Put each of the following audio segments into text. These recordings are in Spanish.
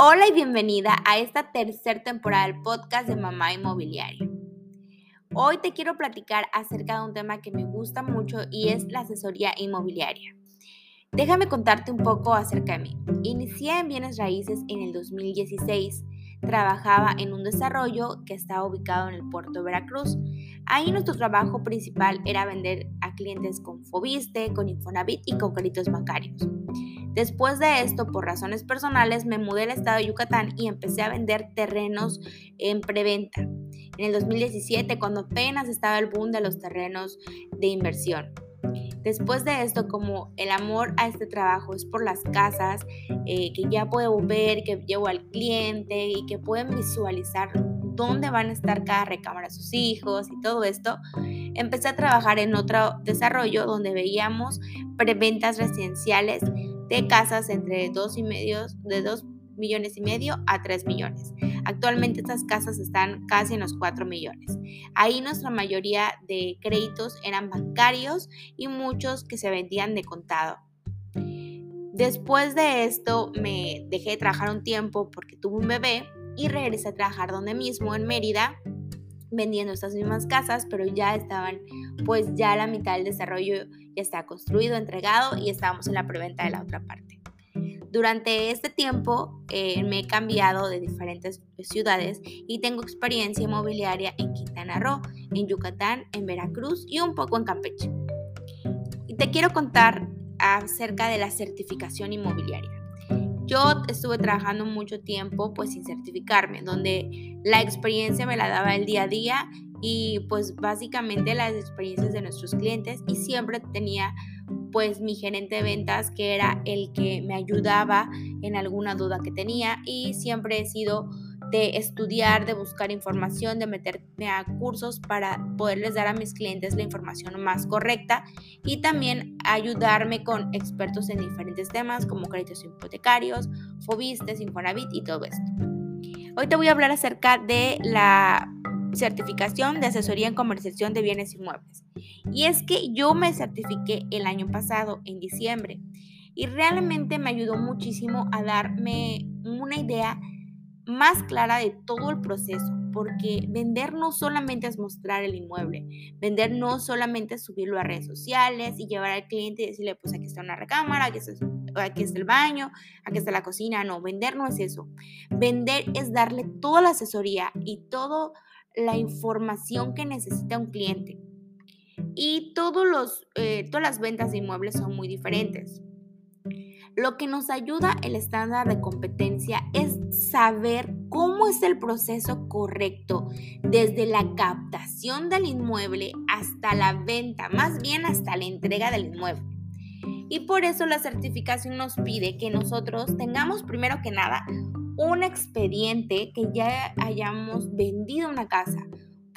Hola y bienvenida a esta tercera temporada del podcast de Mamá Inmobiliaria. Hoy te quiero platicar acerca de un tema que me gusta mucho y es la asesoría inmobiliaria. Déjame contarte un poco acerca de mí. Inicié en bienes raíces en el 2016. Trabajaba en un desarrollo que estaba ubicado en el puerto de Veracruz. Ahí nuestro trabajo principal era vender a clientes con Fobiste, con Infonavit y con créditos bancarios. Después de esto, por razones personales, me mudé al estado de Yucatán y empecé a vender terrenos en preventa. En el 2017, cuando apenas estaba el boom de los terrenos de inversión. Después de esto, como el amor a este trabajo es por las casas, eh, que ya puedo ver, que llevo al cliente y que pueden visualizar dónde van a estar cada recámara sus hijos y todo esto, empecé a trabajar en otro desarrollo donde veíamos preventas residenciales de casas entre 2 y medio, de 2 millones y medio a 3 millones. Actualmente estas casas están casi en los 4 millones. Ahí nuestra mayoría de créditos eran bancarios y muchos que se vendían de contado. Después de esto me dejé de trabajar un tiempo porque tuve un bebé y regresé a trabajar donde mismo en Mérida vendiendo estas mismas casas, pero ya estaban, pues ya la mitad del desarrollo está construido, entregado y estábamos en la preventa de la otra parte. Durante este tiempo eh, me he cambiado de diferentes ciudades y tengo experiencia inmobiliaria en Quintana Roo, en Yucatán, en Veracruz y un poco en Campeche. Y te quiero contar acerca de la certificación inmobiliaria. Yo estuve trabajando mucho tiempo pues sin certificarme, donde la experiencia me la daba el día a día y pues básicamente las experiencias de nuestros clientes y siempre tenía pues mi gerente de ventas que era el que me ayudaba en alguna duda que tenía y siempre he sido de estudiar, de buscar información, de meterme a cursos para poderles dar a mis clientes la información más correcta y también ayudarme con expertos en diferentes temas como créditos hipotecarios, Fobistes, Infonavit y todo esto. Hoy te voy a hablar acerca de la certificación de asesoría en comercialización de bienes inmuebles. Y es que yo me certifiqué el año pasado, en diciembre, y realmente me ayudó muchísimo a darme una idea más clara de todo el proceso, porque vender no solamente es mostrar el inmueble, vender no solamente es subirlo a redes sociales y llevar al cliente y decirle, pues aquí está una recámara, aquí está, aquí está el baño, aquí está la cocina, no, vender no es eso. Vender es darle toda la asesoría y toda la información que necesita un cliente. Y todos los, eh, todas las ventas de inmuebles son muy diferentes. Lo que nos ayuda el estándar de competencia es saber cómo es el proceso correcto desde la captación del inmueble hasta la venta, más bien hasta la entrega del inmueble. Y por eso la certificación nos pide que nosotros tengamos primero que nada un expediente que ya hayamos vendido una casa,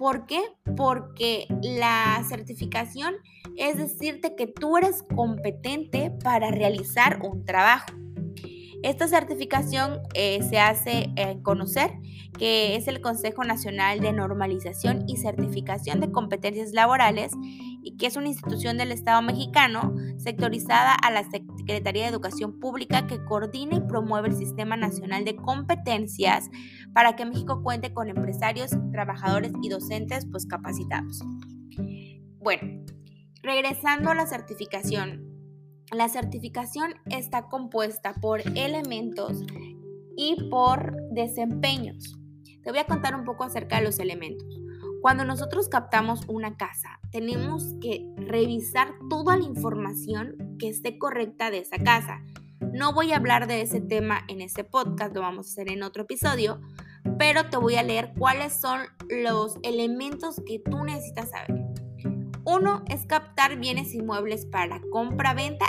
¿Por qué? Porque la certificación es decirte que tú eres competente para realizar un trabajo. Esta certificación eh, se hace conocer que es el Consejo Nacional de Normalización y Certificación de Competencias Laborales y que es una institución del Estado mexicano sectorizada a la Secretaría de Educación Pública que coordina y promueve el Sistema Nacional de Competencias para que México cuente con empresarios, trabajadores y docentes pues capacitados. Bueno, regresando a la certificación, la certificación está compuesta por elementos y por desempeños. Te voy a contar un poco acerca de los elementos. Cuando nosotros captamos una casa, tenemos que revisar toda la información que esté correcta de esa casa. No voy a hablar de ese tema en este podcast, lo vamos a hacer en otro episodio, pero te voy a leer cuáles son los elementos que tú necesitas saber. Uno es captar bienes inmuebles para compra, venta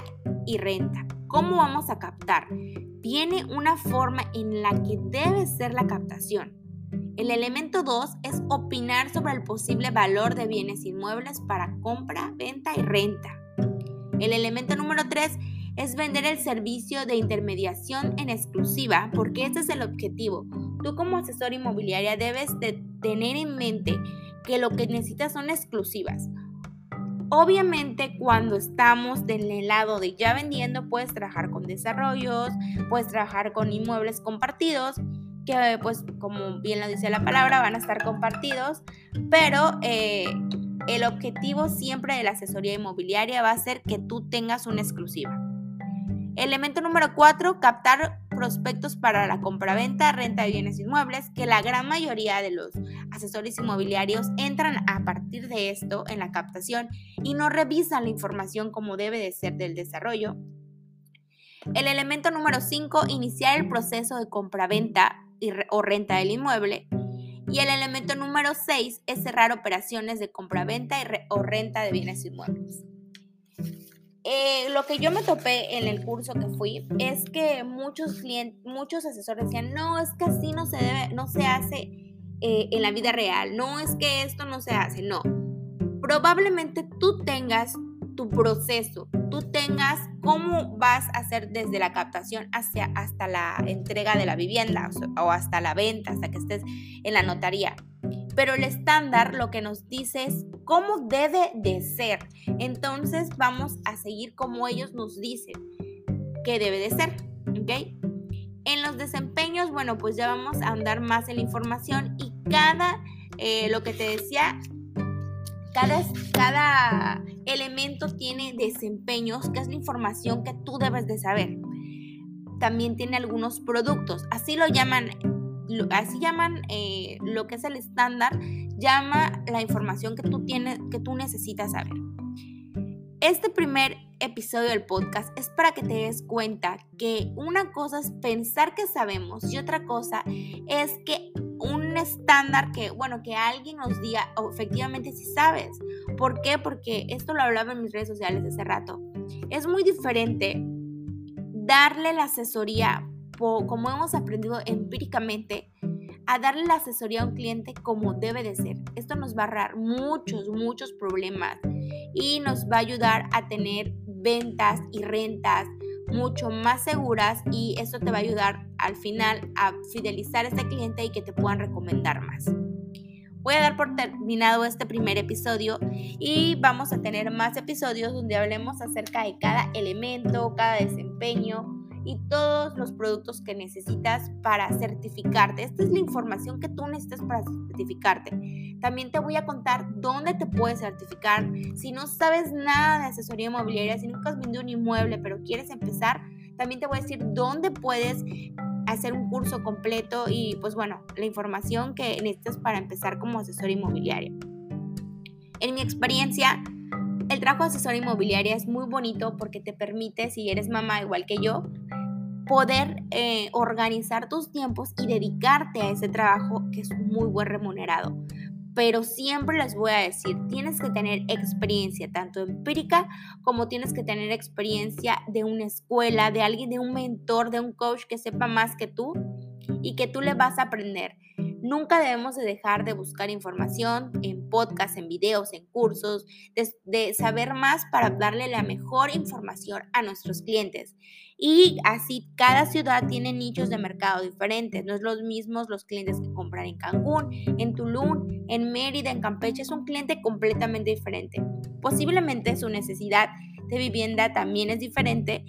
y renta. ¿Cómo vamos a captar? Tiene una forma en la que debe ser la captación. El elemento 2 es opinar sobre el posible valor de bienes inmuebles para compra, venta y renta. El elemento número 3 es vender el servicio de intermediación en exclusiva, porque ese es el objetivo. Tú como asesor inmobiliaria debes de tener en mente que lo que necesitas son exclusivas Obviamente cuando estamos del lado de ya vendiendo, puedes trabajar con desarrollos, puedes trabajar con inmuebles compartidos, que pues como bien lo dice la palabra, van a estar compartidos, pero eh, el objetivo siempre de la asesoría inmobiliaria va a ser que tú tengas una exclusiva. Elemento número 4, captar prospectos para la compraventa, renta de bienes inmuebles, que la gran mayoría de los asesores inmobiliarios entran a partir de esto en la captación y no revisan la información como debe de ser del desarrollo. El elemento número 5, iniciar el proceso de compraventa o renta del inmueble. Y el elemento número 6 es cerrar operaciones de compraventa o renta de bienes inmuebles. Eh, lo que yo me topé en el curso que fui es que muchos clientes, muchos asesores decían, no, es que así no se debe, no se hace eh, en la vida real, no es que esto no se hace, no. Probablemente tú tengas tu proceso, tú tengas cómo vas a hacer desde la captación hacia, hasta la entrega de la vivienda o hasta la venta, hasta que estés en la notaría pero el estándar lo que nos dice es cómo debe de ser. Entonces vamos a seguir como ellos nos dicen que debe de ser, ¿ok? En los desempeños, bueno, pues ya vamos a andar más en la información y cada, eh, lo que te decía, cada, cada elemento tiene desempeños, que es la información que tú debes de saber. También tiene algunos productos, así lo llaman así llaman eh, lo que es el estándar, llama la información que tú tienes, que tú necesitas saber. Este primer episodio del podcast es para que te des cuenta que una cosa es pensar que sabemos y otra cosa es que un estándar que, bueno, que alguien nos diga oh, efectivamente si sabes. ¿Por qué? Porque esto lo hablaba en mis redes sociales hace rato. Es muy diferente darle la asesoría como hemos aprendido empíricamente, a darle la asesoría a un cliente como debe de ser. Esto nos va a ahorrar muchos, muchos problemas y nos va a ayudar a tener ventas y rentas mucho más seguras y esto te va a ayudar al final a fidelizar a este cliente y que te puedan recomendar más. Voy a dar por terminado este primer episodio y vamos a tener más episodios donde hablemos acerca de cada elemento, cada desempeño, y todos los productos que necesitas para certificarte. Esta es la información que tú necesitas para certificarte. También te voy a contar dónde te puedes certificar. Si no sabes nada de asesoría inmobiliaria, si nunca has vendido un inmueble, pero quieres empezar, también te voy a decir dónde puedes hacer un curso completo y pues bueno, la información que necesitas para empezar como asesor inmobiliario. En mi experiencia, el trabajo de asesora inmobiliaria es muy bonito porque te permite, si eres mamá igual que yo, poder eh, organizar tus tiempos y dedicarte a ese trabajo que es muy buen remunerado. Pero siempre les voy a decir, tienes que tener experiencia, tanto empírica como tienes que tener experiencia de una escuela, de alguien, de un mentor, de un coach que sepa más que tú y que tú le vas a aprender. Nunca debemos de dejar de buscar información en podcasts, en videos, en cursos, de, saber más para darle la mejor información a nuestros clientes. Y así cada ciudad tiene nichos de mercado diferentes. No es los mismos los clientes que compran en Cancún, en Tulum, en Mérida, en Campeche. Es un cliente completamente diferente. Posiblemente su necesidad de vivienda también es diferente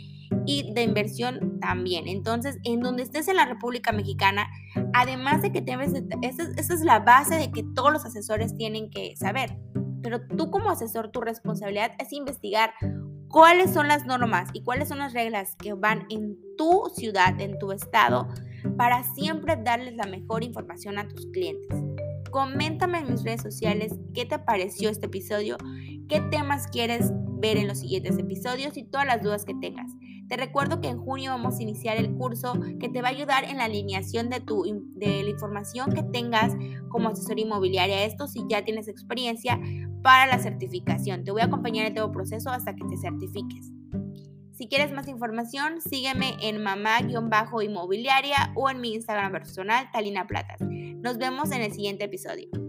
y de inversión también. Entonces, en donde estés en la República Mexicana, además de que debes, esa, esa es la base de que todos los asesores tienen que saber. Pero tú como asesor, tu responsabilidad es investigar cuáles son las normas y cuáles son las reglas que van en tu ciudad, en tu estado, para siempre darles la mejor información a tus clientes. Coméntame en mis redes sociales qué te pareció este episodio, qué temas quieres ver en los siguientes episodios y todas las dudas que tengas. Te recuerdo que en junio vamos a iniciar el curso que te va a ayudar en la alineación de, tu, de la información que tengas como asesor inmobiliaria. Esto si ya tienes experiencia para la certificación. Te voy a acompañar en todo proceso hasta que te certifiques. Si quieres más información, sígueme en mamá-inmobiliaria o en mi Instagram personal, Talina Platas. Nos vemos en el siguiente episodio.